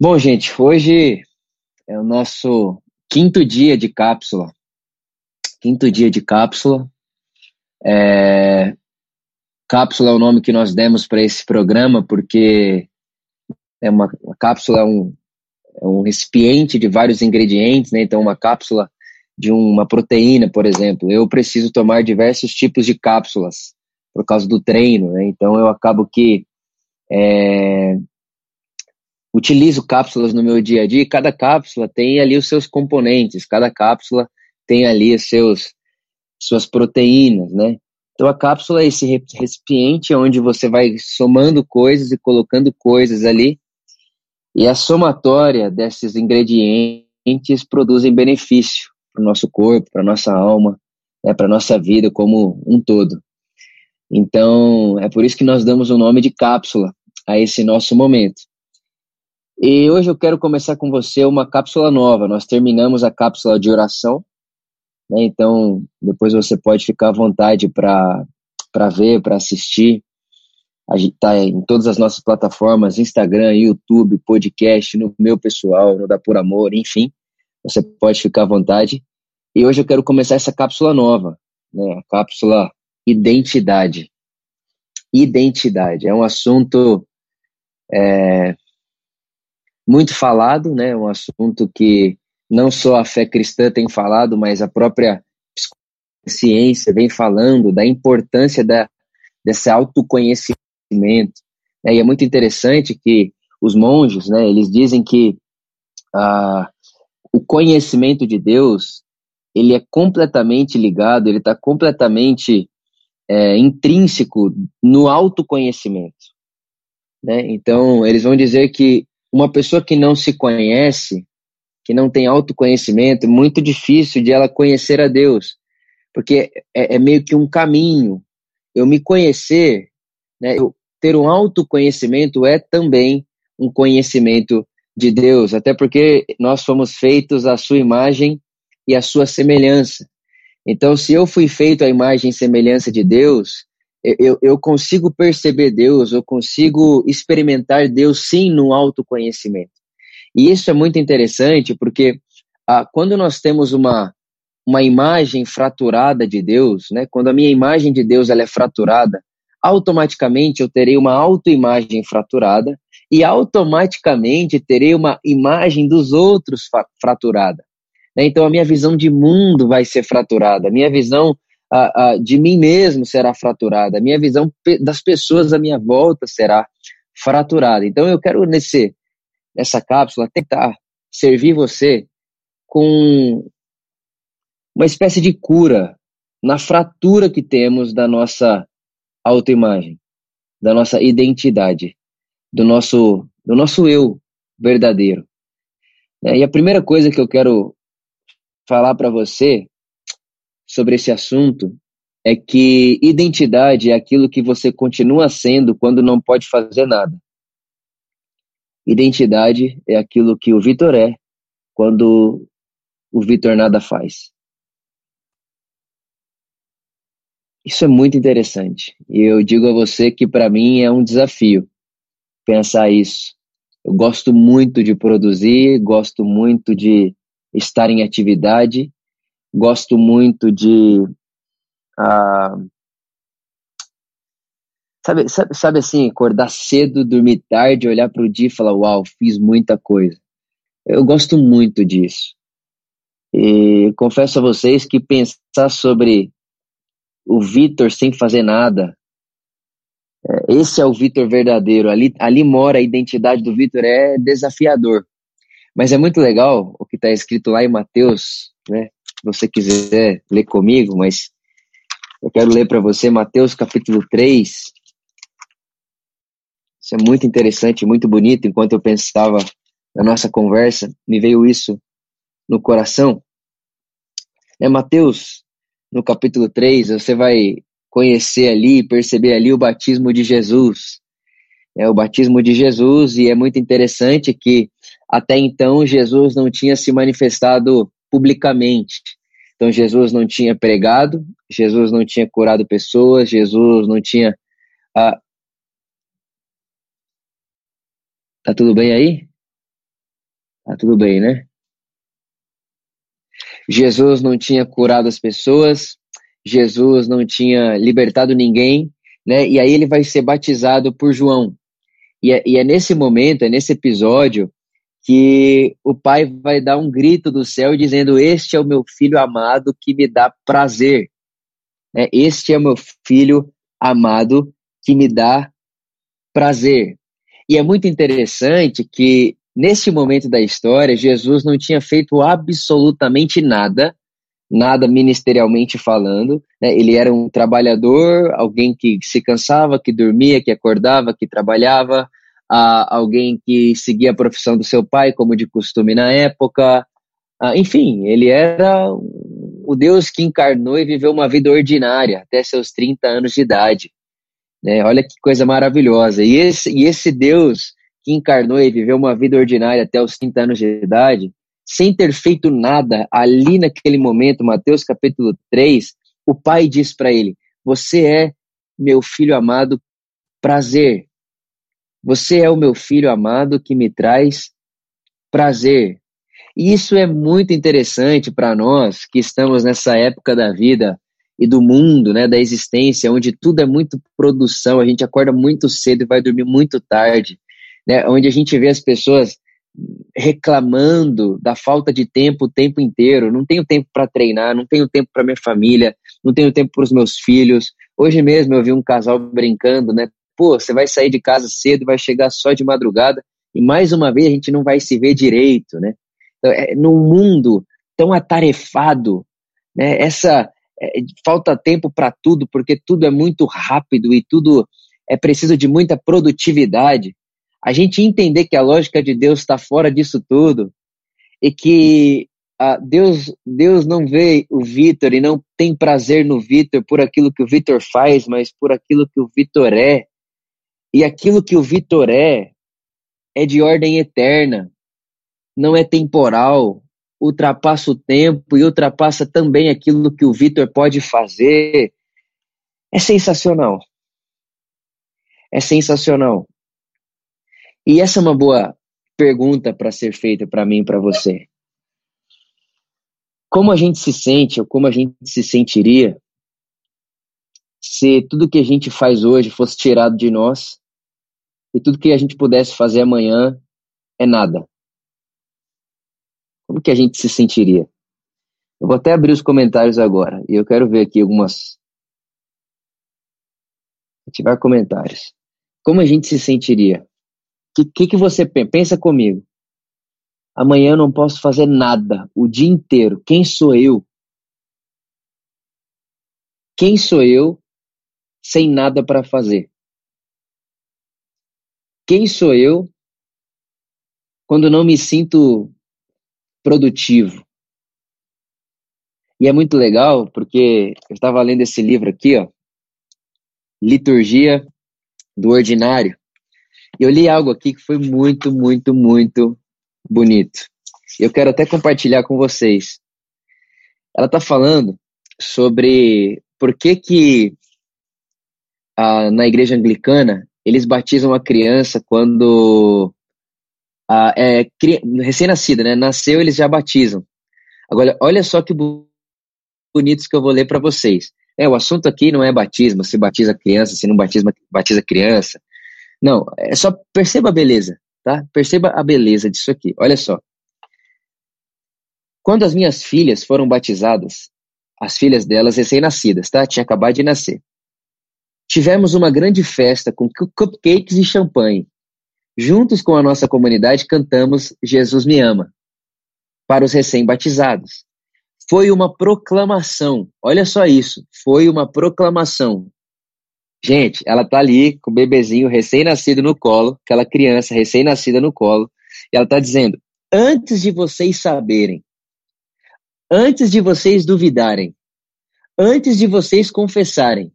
Bom, gente, hoje é o nosso quinto dia de cápsula. Quinto dia de cápsula. É... Cápsula é o nome que nós demos para esse programa, porque é uma, uma cápsula é um, é um recipiente de vários ingredientes, né? Então, uma cápsula de uma proteína, por exemplo. Eu preciso tomar diversos tipos de cápsulas por causa do treino, né? Então, eu acabo que é, utilizo cápsulas no meu dia a dia, e cada cápsula tem ali os seus componentes, cada cápsula tem ali os seus suas proteínas, né? Então a cápsula é esse recipiente onde você vai somando coisas e colocando coisas ali, e a somatória desses ingredientes produzem benefício para o nosso corpo, para nossa alma, né, para nossa vida como um todo. Então é por isso que nós damos o nome de cápsula a esse nosso momento. E hoje eu quero começar com você uma cápsula nova. Nós terminamos a cápsula de oração, né? então depois você pode ficar à vontade para ver, para assistir. A gente está em todas as nossas plataformas: Instagram, YouTube, podcast, no meu pessoal, no Da Por Amor, enfim. Você pode ficar à vontade. E hoje eu quero começar essa cápsula nova, né? a cápsula Identidade. Identidade é um assunto é, muito falado, né? Um assunto que não só a fé cristã tem falado, mas a própria ciência vem falando da importância da, desse autoconhecimento. Né? E é muito interessante que os monges, né, eles dizem que ah, o conhecimento de Deus ele é completamente ligado, ele está completamente é, intrínseco no autoconhecimento. Né? Então, eles vão dizer que uma pessoa que não se conhece, que não tem autoconhecimento, é muito difícil de ela conhecer a Deus, porque é, é meio que um caminho. Eu me conhecer, né, eu ter um autoconhecimento é também um conhecimento de Deus, até porque nós fomos feitos à sua imagem e à sua semelhança. Então, se eu fui feito à imagem e semelhança de Deus, eu, eu consigo perceber Deus, eu consigo experimentar Deus sim no autoconhecimento. E isso é muito interessante porque ah, quando nós temos uma, uma imagem fraturada de Deus, né, quando a minha imagem de Deus ela é fraturada, automaticamente eu terei uma autoimagem fraturada e automaticamente terei uma imagem dos outros fraturada. Né? Então a minha visão de mundo vai ser fraturada, a minha visão a, a, de mim mesmo será fraturada, a minha visão das pessoas à minha volta será fraturada. Então eu quero nesse nessa cápsula tentar servir você com uma espécie de cura na fratura que temos da nossa autoimagem, da nossa identidade, do nosso do nosso eu verdadeiro. E a primeira coisa que eu quero falar para você sobre esse assunto é que identidade é aquilo que você continua sendo quando não pode fazer nada. Identidade é aquilo que o Vitor é quando o Vitor nada faz. Isso é muito interessante. E eu digo a você que para mim é um desafio pensar isso. Eu gosto muito de produzir, gosto muito de estar em atividade, gosto muito de. Uh, sabe, sabe, sabe assim, acordar cedo, dormir tarde, olhar para o dia e falar: Uau, fiz muita coisa. Eu gosto muito disso. E confesso a vocês que pensar sobre o Vitor sem fazer nada, é, esse é o Vitor verdadeiro. Ali, ali mora a identidade do Vitor, é desafiador. Mas é muito legal o que está escrito lá em Mateus, né? Você quiser ler comigo, mas eu quero ler para você Mateus capítulo 3. Isso é muito interessante, muito bonito. Enquanto eu pensava na nossa conversa, me veio isso no coração. É Mateus, no capítulo 3, você vai conhecer ali, perceber ali o batismo de Jesus. É o batismo de Jesus, e é muito interessante que até então Jesus não tinha se manifestado publicamente. Então Jesus não tinha pregado, Jesus não tinha curado pessoas, Jesus não tinha. Ah, tá tudo bem aí? Tá tudo bem, né? Jesus não tinha curado as pessoas, Jesus não tinha libertado ninguém, né? E aí ele vai ser batizado por João. E é, e é nesse momento, é nesse episódio, que o pai vai dar um grito do céu dizendo: Este é o meu filho amado que me dá prazer. Né? Este é o meu filho amado que me dá prazer. E é muito interessante que, nesse momento da história, Jesus não tinha feito absolutamente nada, nada ministerialmente falando. Né? Ele era um trabalhador, alguém que se cansava, que dormia, que acordava, que trabalhava, a alguém que seguia a profissão do seu pai, como de costume na época. Ah, enfim, ele era o Deus que encarnou e viveu uma vida ordinária até seus 30 anos de idade. Né? Olha que coisa maravilhosa. E esse, e esse Deus que encarnou e viveu uma vida ordinária até os 30 anos de idade, sem ter feito nada ali naquele momento, Mateus capítulo 3, o pai diz para ele: Você é meu filho amado, prazer. Você é o meu filho amado que me traz prazer. E isso é muito interessante para nós que estamos nessa época da vida e do mundo, né, da existência, onde tudo é muito produção, a gente acorda muito cedo e vai dormir muito tarde, né, onde a gente vê as pessoas reclamando da falta de tempo o tempo inteiro, não tenho tempo para treinar, não tenho tempo para minha família, não tenho tempo para os meus filhos. Hoje mesmo eu vi um casal brincando, né? Pô, você vai sair de casa cedo, vai chegar só de madrugada e mais uma vez a gente não vai se ver direito, né? Então, é, num mundo tão atarefado, né? Essa é, falta tempo para tudo, porque tudo é muito rápido e tudo é preciso de muita produtividade. A gente entender que a lógica de Deus está fora disso tudo e que ah, Deus, Deus não vê o Vitor e não tem prazer no Vitor por aquilo que o Vitor faz, mas por aquilo que o Vitor é. E aquilo que o Vitor é é de ordem eterna, não é temporal, ultrapassa o tempo e ultrapassa também aquilo que o Vitor pode fazer. É sensacional. É sensacional. E essa é uma boa pergunta para ser feita para mim e para você. Como a gente se sente ou como a gente se sentiria se tudo que a gente faz hoje fosse tirado de nós e tudo que a gente pudesse fazer amanhã é nada? Como que a gente se sentiria? Eu vou até abrir os comentários agora e eu quero ver aqui algumas. Ativar comentários. Como a gente se sentiria? O que, que, que você pensa? Pensa comigo. Amanhã eu não posso fazer nada o dia inteiro. Quem sou eu? Quem sou eu sem nada para fazer? Quem sou eu quando não me sinto produtivo. E é muito legal porque eu estava lendo esse livro aqui, ó, Liturgia do Ordinário. E eu li algo aqui que foi muito, muito, muito bonito. Eu quero até compartilhar com vocês. Ela está falando sobre por que que na igreja anglicana eles batizam a criança quando é, recém-nascida, né? Nasceu, eles já batizam. Agora, olha só que bonitos que eu vou ler para vocês. É, o assunto aqui não é batismo, se batiza criança, se não batiza, batiza criança. Não, é só perceba a beleza, tá? Perceba a beleza disso aqui. Olha só. Quando as minhas filhas foram batizadas, as filhas delas recém-nascidas, tá? Tinha acabado de nascer. Tivemos uma grande festa com cupcakes e champanhe. Juntos com a nossa comunidade, cantamos Jesus me ama para os recém-batizados. Foi uma proclamação. Olha só isso. Foi uma proclamação. Gente, ela tá ali com o bebezinho recém-nascido no colo, aquela criança recém-nascida no colo, e ela tá dizendo: antes de vocês saberem, antes de vocês duvidarem, antes de vocês confessarem,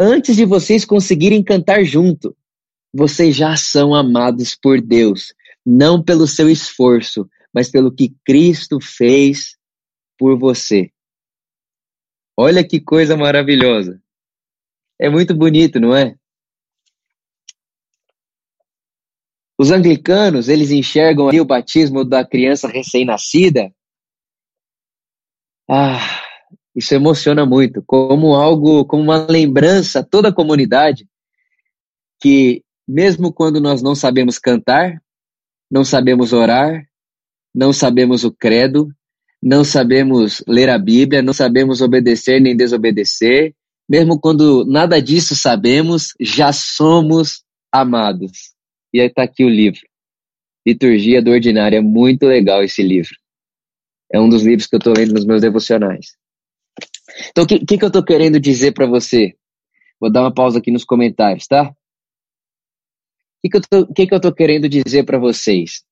antes de vocês conseguirem cantar junto, vocês já são amados por Deus, não pelo seu esforço, mas pelo que Cristo fez por você. Olha que coisa maravilhosa. É muito bonito, não é? Os anglicanos, eles enxergam ali o batismo da criança recém-nascida. Ah, isso emociona muito, como algo, como uma lembrança a toda a comunidade que mesmo quando nós não sabemos cantar, não sabemos orar, não sabemos o credo, não sabemos ler a Bíblia, não sabemos obedecer nem desobedecer, mesmo quando nada disso sabemos, já somos amados. E aí está aqui o livro. Liturgia do Ordinário. É muito legal esse livro. É um dos livros que eu estou lendo nos meus devocionais. Então, o que, que, que eu estou querendo dizer para você? Vou dar uma pausa aqui nos comentários, tá? O que, que, eu, tô, que, que eu tô querendo dizer para vocês?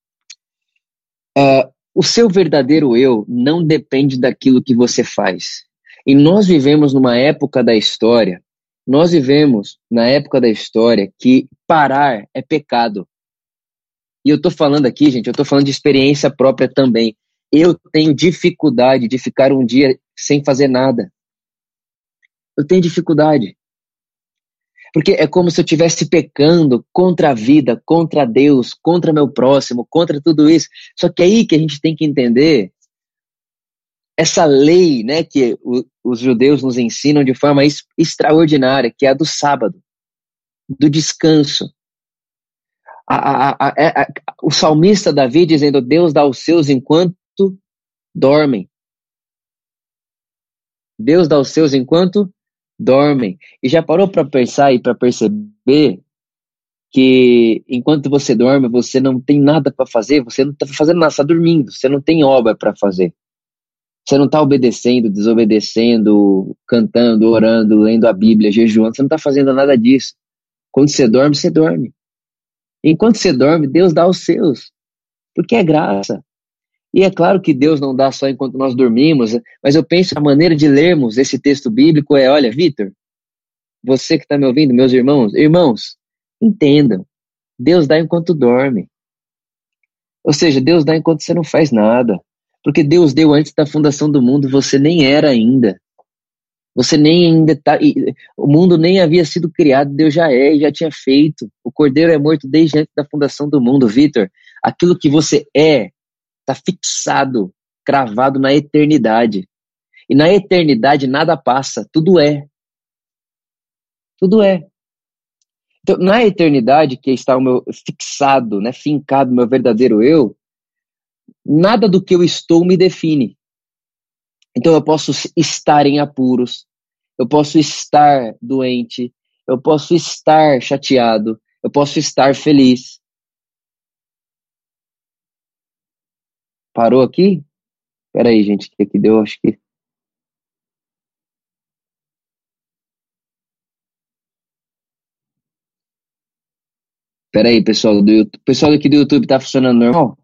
Uh, o seu verdadeiro eu não depende daquilo que você faz. E nós vivemos numa época da história, nós vivemos na época da história que parar é pecado. E eu estou falando aqui, gente, eu estou falando de experiência própria também. Eu tenho dificuldade de ficar um dia sem fazer nada. Eu tenho dificuldade. Porque é como se eu estivesse pecando contra a vida, contra Deus, contra meu próximo, contra tudo isso. Só que é aí que a gente tem que entender essa lei, né, que o, os judeus nos ensinam de forma extraordinária, que é a do sábado, do descanso. A, a, a, é, o salmista Davi dizendo: Deus dá os seus enquanto dormem. Deus dá os seus enquanto dormem. E já parou para pensar e para perceber que enquanto você dorme, você não tem nada para fazer, você não está fazendo nada, está dormindo, você não tem obra para fazer. Você não está obedecendo, desobedecendo, cantando, orando, lendo a Bíblia, jejuando, você não está fazendo nada disso. Quando você dorme, você dorme. Enquanto você dorme, Deus dá os seus, porque é graça. E é claro que Deus não dá só enquanto nós dormimos, mas eu penso a maneira de lermos esse texto bíblico é: olha, Vitor, você que está me ouvindo, meus irmãos, irmãos, entendam, Deus dá enquanto dorme. Ou seja, Deus dá enquanto você não faz nada. Porque Deus deu antes da fundação do mundo, você nem era ainda. Você nem ainda tá. O mundo nem havia sido criado, Deus já é e já tinha feito. O cordeiro é morto desde antes da fundação do mundo, Vitor. Aquilo que você é está fixado, cravado na eternidade. E na eternidade nada passa, tudo é. Tudo é. Então, na eternidade que está o meu fixado, né, fincado meu verdadeiro eu, nada do que eu estou me define. Então eu posso estar em apuros, eu posso estar doente, eu posso estar chateado, eu posso estar feliz. Parou aqui? Espera aí, gente, que aqui deu, acho que. Espera aí, pessoal do YouTube. Pessoal aqui do YouTube tá funcionando normal?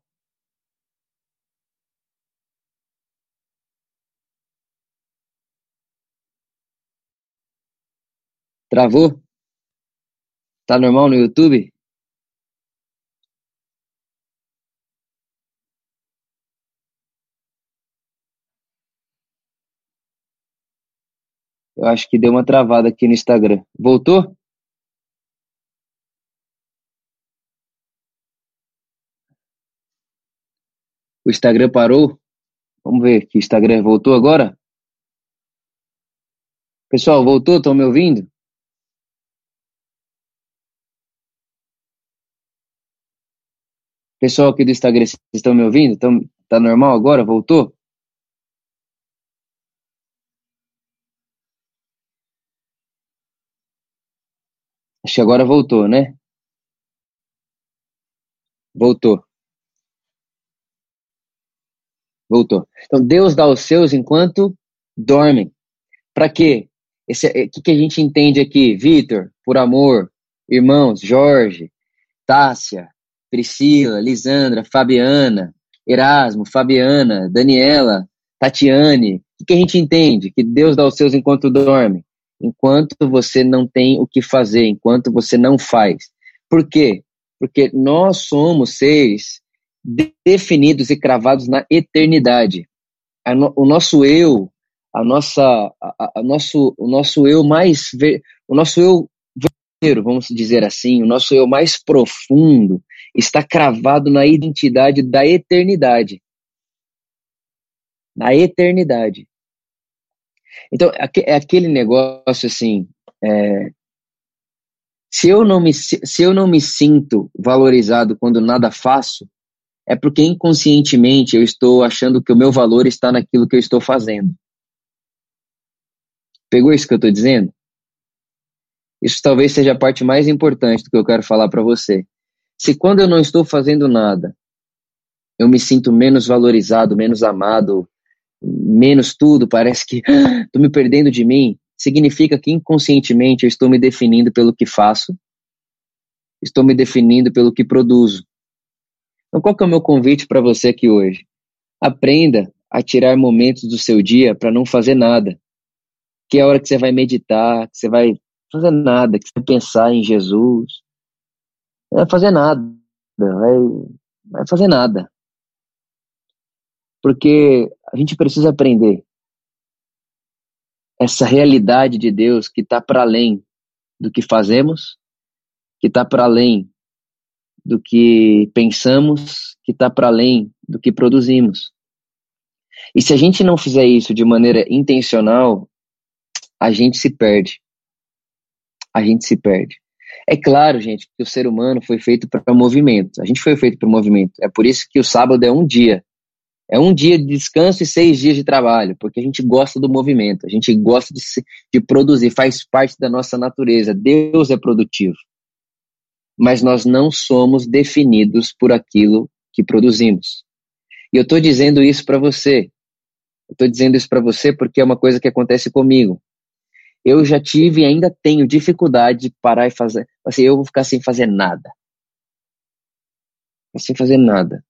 Travou? Tá normal no YouTube? Eu acho que deu uma travada aqui no Instagram. Voltou? O Instagram parou? Vamos ver o Instagram voltou agora? Pessoal, voltou? Estão me ouvindo? Pessoal aqui do Instagram, vocês estão me ouvindo? Tão, tá normal agora? Voltou? Acho que agora voltou, né? Voltou. Voltou. Então Deus dá os seus enquanto dormem. Para quê? O é, que, que a gente entende aqui? Vitor, por amor, irmãos, Jorge, Tássia, Priscila, Lisandra, Fabiana, Erasmo, Fabiana, Daniela, Tatiane. O que, que a gente entende? Que Deus dá os seus enquanto dorme enquanto você não tem o que fazer, enquanto você não faz. Por quê? Porque nós somos seres definidos e cravados na eternidade. o nosso eu, a nossa, a, a, nosso, o nosso eu mais, o nosso eu verdadeiro, vamos dizer assim, o nosso eu mais profundo, está cravado na identidade da eternidade. Na eternidade. Então, é aquele negócio assim. É, se, eu não me, se eu não me sinto valorizado quando nada faço, é porque inconscientemente eu estou achando que o meu valor está naquilo que eu estou fazendo. Pegou isso que eu estou dizendo? Isso talvez seja a parte mais importante do que eu quero falar para você. Se quando eu não estou fazendo nada, eu me sinto menos valorizado, menos amado, menos tudo, parece que estou me perdendo de mim, significa que inconscientemente eu estou me definindo pelo que faço, estou me definindo pelo que produzo. Então, qual que é o meu convite para você aqui hoje? Aprenda a tirar momentos do seu dia para não fazer nada. Que é a hora que você vai meditar, que você vai fazer nada, que você vai pensar em Jesus. Não vai fazer nada, vai, vai fazer nada. Porque a gente precisa aprender essa realidade de Deus que está para além do que fazemos, que está para além do que pensamos, que está para além do que produzimos. E se a gente não fizer isso de maneira intencional, a gente se perde. A gente se perde. É claro, gente, que o ser humano foi feito para movimento. A gente foi feito para movimento. É por isso que o sábado é um dia. É um dia de descanso e seis dias de trabalho, porque a gente gosta do movimento, a gente gosta de, de produzir, faz parte da nossa natureza. Deus é produtivo. Mas nós não somos definidos por aquilo que produzimos. E eu estou dizendo isso para você. Eu estou dizendo isso para você porque é uma coisa que acontece comigo. Eu já tive e ainda tenho dificuldade de parar e fazer. Assim, eu vou ficar sem fazer nada. Sem fazer nada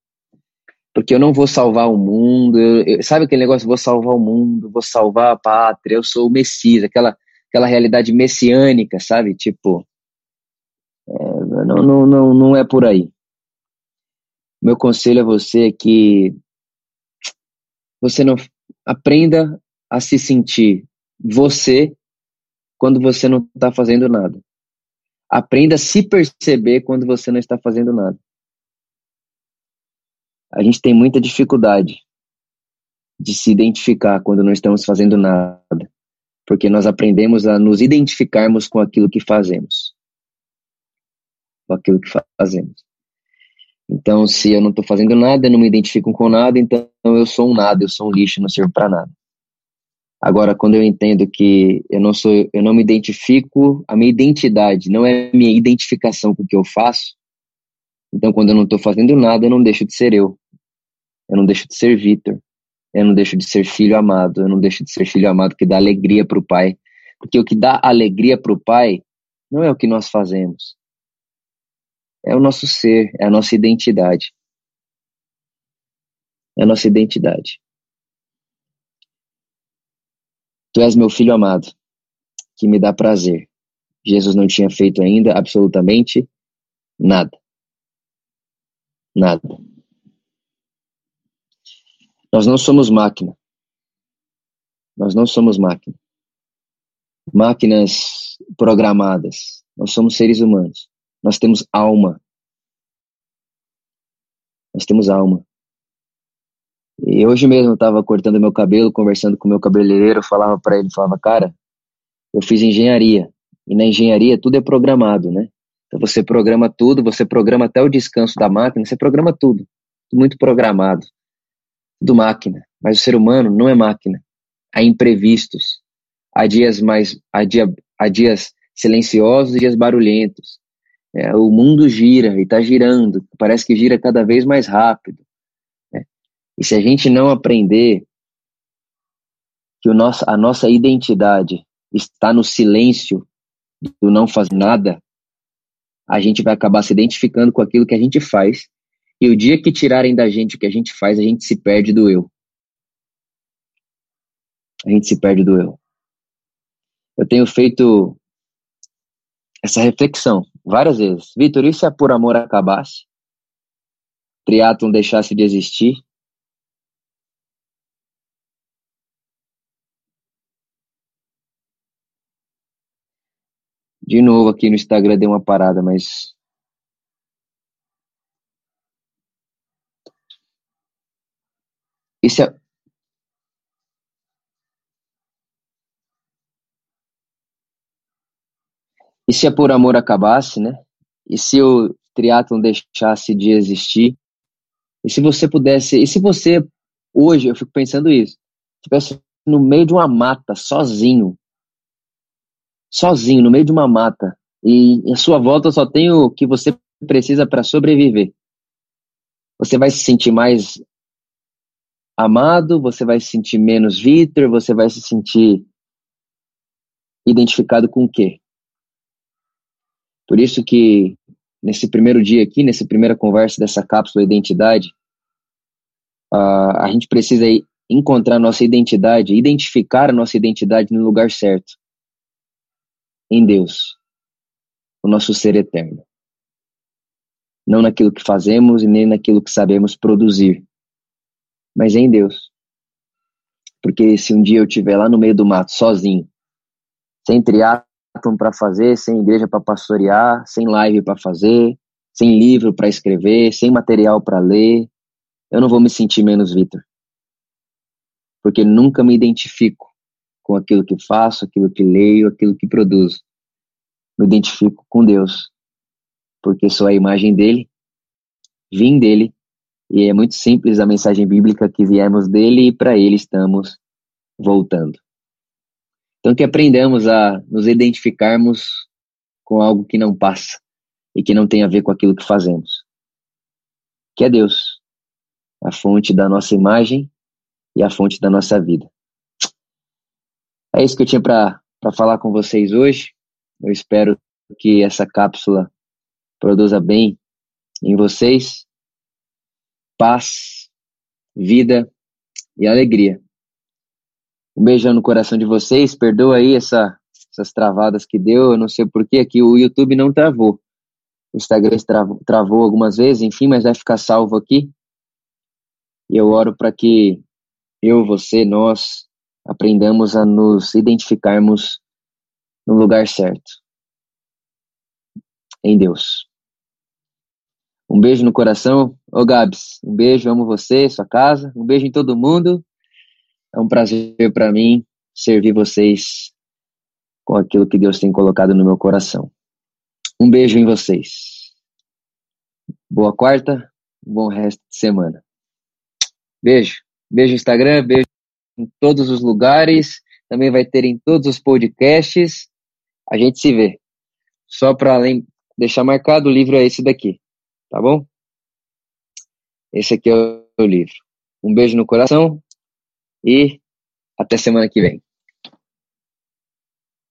porque eu não vou salvar o mundo. Eu, eu, sabe aquele negócio? Vou salvar o mundo, vou salvar a pátria, eu sou o Messias, aquela, aquela realidade messiânica, sabe? Tipo, é, não, não, não, não é por aí. Meu conselho a você é que você não aprenda a se sentir você quando você não está fazendo nada. Aprenda a se perceber quando você não está fazendo nada a gente tem muita dificuldade de se identificar quando não estamos fazendo nada, porque nós aprendemos a nos identificarmos com aquilo que fazemos. Com aquilo que fazemos. Então, se eu não estou fazendo nada, eu não me identifico com nada, então eu sou um nada, eu sou um lixo, não sirvo para nada. Agora, quando eu entendo que eu não sou, eu não me identifico, a minha identidade não é minha identificação com o que eu faço. Então, quando eu não estou fazendo nada, eu não deixo de ser eu. Eu não deixo de ser Vitor. Eu não deixo de ser filho amado. Eu não deixo de ser filho amado que dá alegria para o pai. Porque o que dá alegria para o pai não é o que nós fazemos. É o nosso ser, é a nossa identidade. É a nossa identidade. Tu és meu filho amado, que me dá prazer. Jesus não tinha feito ainda absolutamente nada. Nada. Nós não somos máquina. Nós não somos máquina. Máquinas programadas. Nós somos seres humanos. Nós temos alma. Nós temos alma. E hoje mesmo eu estava cortando meu cabelo, conversando com meu cabeleireiro, eu falava para ele, falava, cara, eu fiz engenharia. E na engenharia tudo é programado, né? Então você programa tudo, você programa até o descanso da máquina, você programa tudo. Muito programado do máquina, mas o ser humano não é máquina. Há imprevistos, há dias mais, há, dia, há dias silenciosos e dias barulhentos. É, o mundo gira e está girando, parece que gira cada vez mais rápido. Né? E se a gente não aprender que o nosso, a nossa identidade está no silêncio do não fazer nada, a gente vai acabar se identificando com aquilo que a gente faz e o dia que tirarem da gente o que a gente faz, a gente se perde do eu. A gente se perde do eu. Eu tenho feito essa reflexão várias vezes. Vitor, se a por amor acabasse? Triatlon deixasse de existir? De novo aqui no Instagram deu uma parada, mas E se, e se a Por Amor acabasse, né? E se o triatlon deixasse de existir? E se você pudesse, e se você hoje, eu fico pensando isso, estivesse no meio de uma mata, sozinho, sozinho, no meio de uma mata, e à sua volta só tem o que você precisa para sobreviver. Você vai se sentir mais amado, você vai se sentir menos Vitor, você vai se sentir identificado com o quê? Por isso que nesse primeiro dia aqui, nessa primeira conversa dessa cápsula identidade, uh, a gente precisa encontrar nossa identidade, identificar a nossa identidade no lugar certo, em Deus, o nosso ser eterno. Não naquilo que fazemos e nem naquilo que sabemos produzir, mas em Deus. Porque se um dia eu estiver lá no meio do mato, sozinho, sem triar para fazer, sem igreja para pastorear, sem live para fazer, sem livro para escrever, sem material para ler, eu não vou me sentir menos Vitor. Porque nunca me identifico com aquilo que faço, aquilo que leio, aquilo que produzo. Me identifico com Deus, porque sou a imagem dele, vim dele, e é muito simples a mensagem bíblica que viemos dele e para ele estamos voltando. Então, que aprendamos a nos identificarmos com algo que não passa e que não tem a ver com aquilo que fazemos. Que é Deus, a fonte da nossa imagem e a fonte da nossa vida. É isso que eu tinha para falar com vocês hoje. Eu espero que essa cápsula produza bem em vocês paz, vida e alegria. Um beijão no coração de vocês. Perdoa aí essa, essas travadas que deu. Eu não sei porquê aqui o YouTube não travou. O Instagram travou, travou algumas vezes, enfim, mas vai ficar salvo aqui. E eu oro para que eu, você, nós aprendamos a nos identificarmos no lugar certo. Em Deus. Um beijo no coração. Ô Gabs, um beijo, amo você, sua casa. Um beijo em todo mundo. É um prazer para mim servir vocês com aquilo que Deus tem colocado no meu coração. Um beijo em vocês. Boa quarta, bom resto de semana. Beijo. Beijo no Instagram, beijo em todos os lugares. Também vai ter em todos os podcasts. A gente se vê. Só para deixar marcado, o livro é esse daqui. Tá bom? Esse aqui é o livro. Um beijo no coração e até semana que vem.